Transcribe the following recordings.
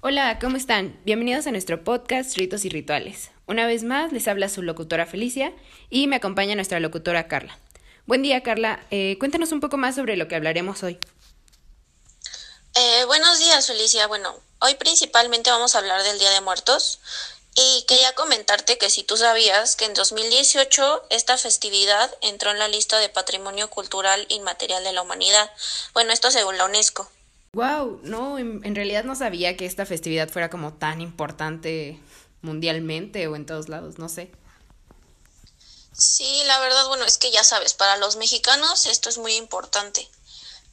Hola, ¿cómo están? Bienvenidos a nuestro podcast Ritos y Rituales. Una vez más les habla su locutora Felicia y me acompaña nuestra locutora Carla. Buen día, Carla. Eh, cuéntanos un poco más sobre lo que hablaremos hoy. Eh, buenos días, Felicia. Bueno, hoy principalmente vamos a hablar del Día de Muertos y quería comentarte que si tú sabías que en 2018 esta festividad entró en la lista de Patrimonio Cultural Inmaterial de la Humanidad. Bueno, esto según la UNESCO. Wow, no, en, en realidad no sabía que esta festividad fuera como tan importante mundialmente o en todos lados, no sé. Sí, la verdad, bueno, es que ya sabes, para los mexicanos esto es muy importante.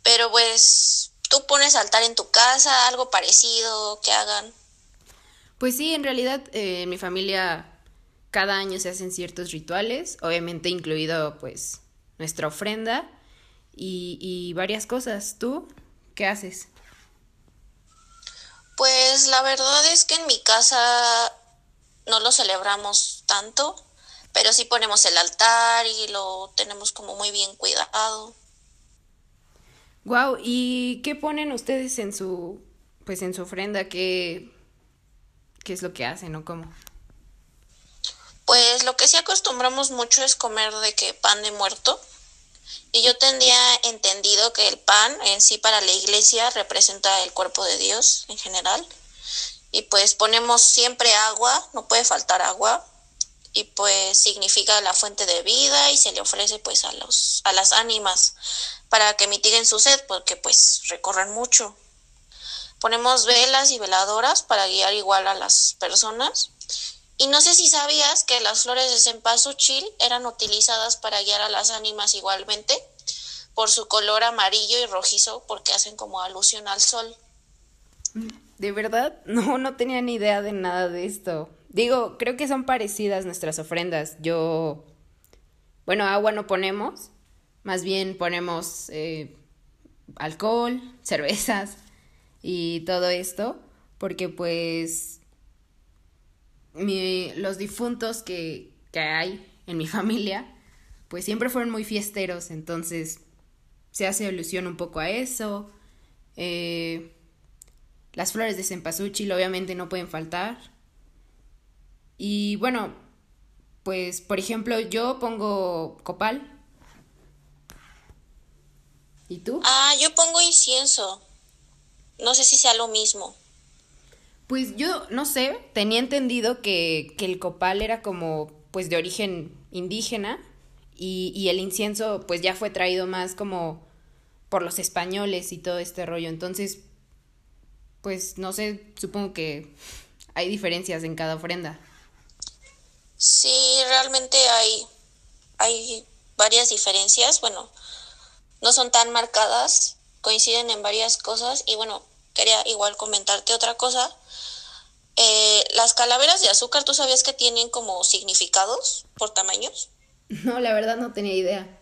Pero pues, ¿tú pones altar en tu casa, algo parecido que hagan? Pues sí, en realidad eh, en mi familia cada año se hacen ciertos rituales, obviamente incluido pues nuestra ofrenda y, y varias cosas. ¿Tú qué haces? Pues la verdad es que en mi casa no lo celebramos tanto, pero sí ponemos el altar y lo tenemos como muy bien cuidado. Wow, ¿y qué ponen ustedes en su pues en su ofrenda? ¿Qué, qué es lo que hacen o cómo? Pues lo que sí acostumbramos mucho es comer de que pan de muerto. Y yo tendría entendido que el pan en sí para la iglesia representa el cuerpo de Dios en general. Y pues ponemos siempre agua, no puede faltar agua. Y pues significa la fuente de vida y se le ofrece pues a los a las ánimas para que mitiguen su sed porque pues recorren mucho. Ponemos velas y veladoras para guiar igual a las personas. Y no sé si sabías que las flores de cempasúchil eran utilizadas para guiar a las ánimas igualmente por su color amarillo y rojizo porque hacen como alusión al sol. ¿De verdad? No, no tenía ni idea de nada de esto. Digo, creo que son parecidas nuestras ofrendas. Yo, bueno, agua no ponemos, más bien ponemos eh, alcohol, cervezas y todo esto, porque pues mi, los difuntos que, que hay en mi familia, pues siempre fueron muy fiesteros, entonces se hace alusión un poco a eso. Eh, las flores de cempasúchil obviamente no pueden faltar. Y bueno, pues por ejemplo yo pongo copal. ¿Y tú? Ah, yo pongo incienso. No sé si sea lo mismo. Pues yo no sé, tenía entendido que, que el copal era como pues de origen indígena y, y el incienso pues ya fue traído más como por los españoles y todo este rollo. Entonces, pues no sé, supongo que hay diferencias en cada ofrenda. Sí, realmente hay, hay varias diferencias. Bueno, no son tan marcadas, coinciden en varias cosas. Y bueno, quería igual comentarte otra cosa. Eh, las calaveras de azúcar, ¿tú sabías que tienen como significados por tamaños? No, la verdad no tenía idea.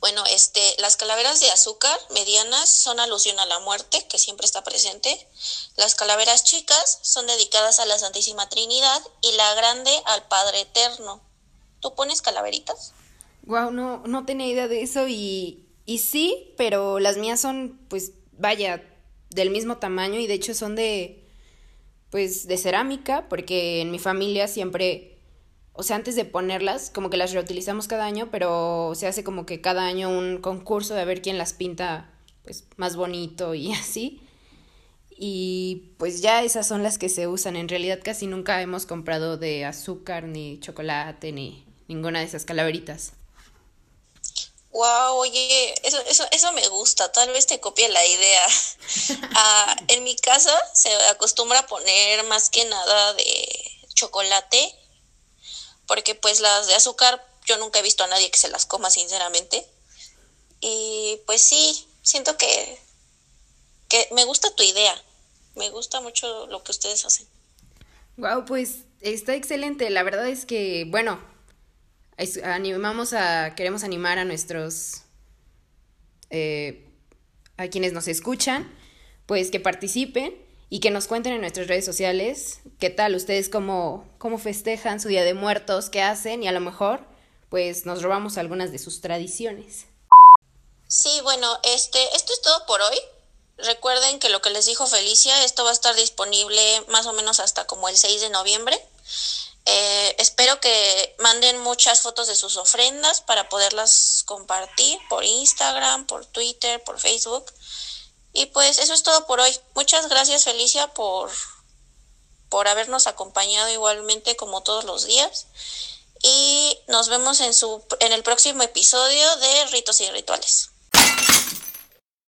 Bueno, este, las calaveras de azúcar medianas son alusión a la muerte, que siempre está presente. Las calaveras chicas son dedicadas a la Santísima Trinidad y la grande al Padre Eterno. ¿Tú pones calaveritas? Wow, no, no tenía idea de eso y, y sí, pero las mías son, pues, vaya, del mismo tamaño y de hecho son de, pues, de cerámica, porque en mi familia siempre o sea, antes de ponerlas, como que las reutilizamos cada año, pero se hace como que cada año un concurso de ver quién las pinta pues más bonito y así. Y pues ya esas son las que se usan. En realidad casi nunca hemos comprado de azúcar ni chocolate ni ninguna de esas calaveritas. Wow, oye, eso, eso, eso me gusta, tal vez te copie la idea. ah, en mi casa se acostumbra a poner más que nada de chocolate porque pues las de azúcar yo nunca he visto a nadie que se las coma sinceramente. Y pues sí, siento que, que me gusta tu idea, me gusta mucho lo que ustedes hacen. Wow, pues está excelente. La verdad es que, bueno, animamos a, queremos animar a nuestros, eh, a quienes nos escuchan, pues que participen y que nos cuenten en nuestras redes sociales qué tal ustedes cómo, cómo festejan su Día de Muertos, qué hacen y a lo mejor pues nos robamos algunas de sus tradiciones. Sí, bueno, este, esto es todo por hoy. recuerden que lo que les dijo Felicia, esto va a estar disponible más o menos hasta como el 6 de noviembre. Eh, espero que manden muchas fotos de sus ofrendas para poderlas compartir por Instagram, por Twitter, por Facebook. Y pues eso es todo por hoy. Muchas gracias Felicia por, por habernos acompañado igualmente como todos los días. Y nos vemos en, su, en el próximo episodio de Ritos y Rituales.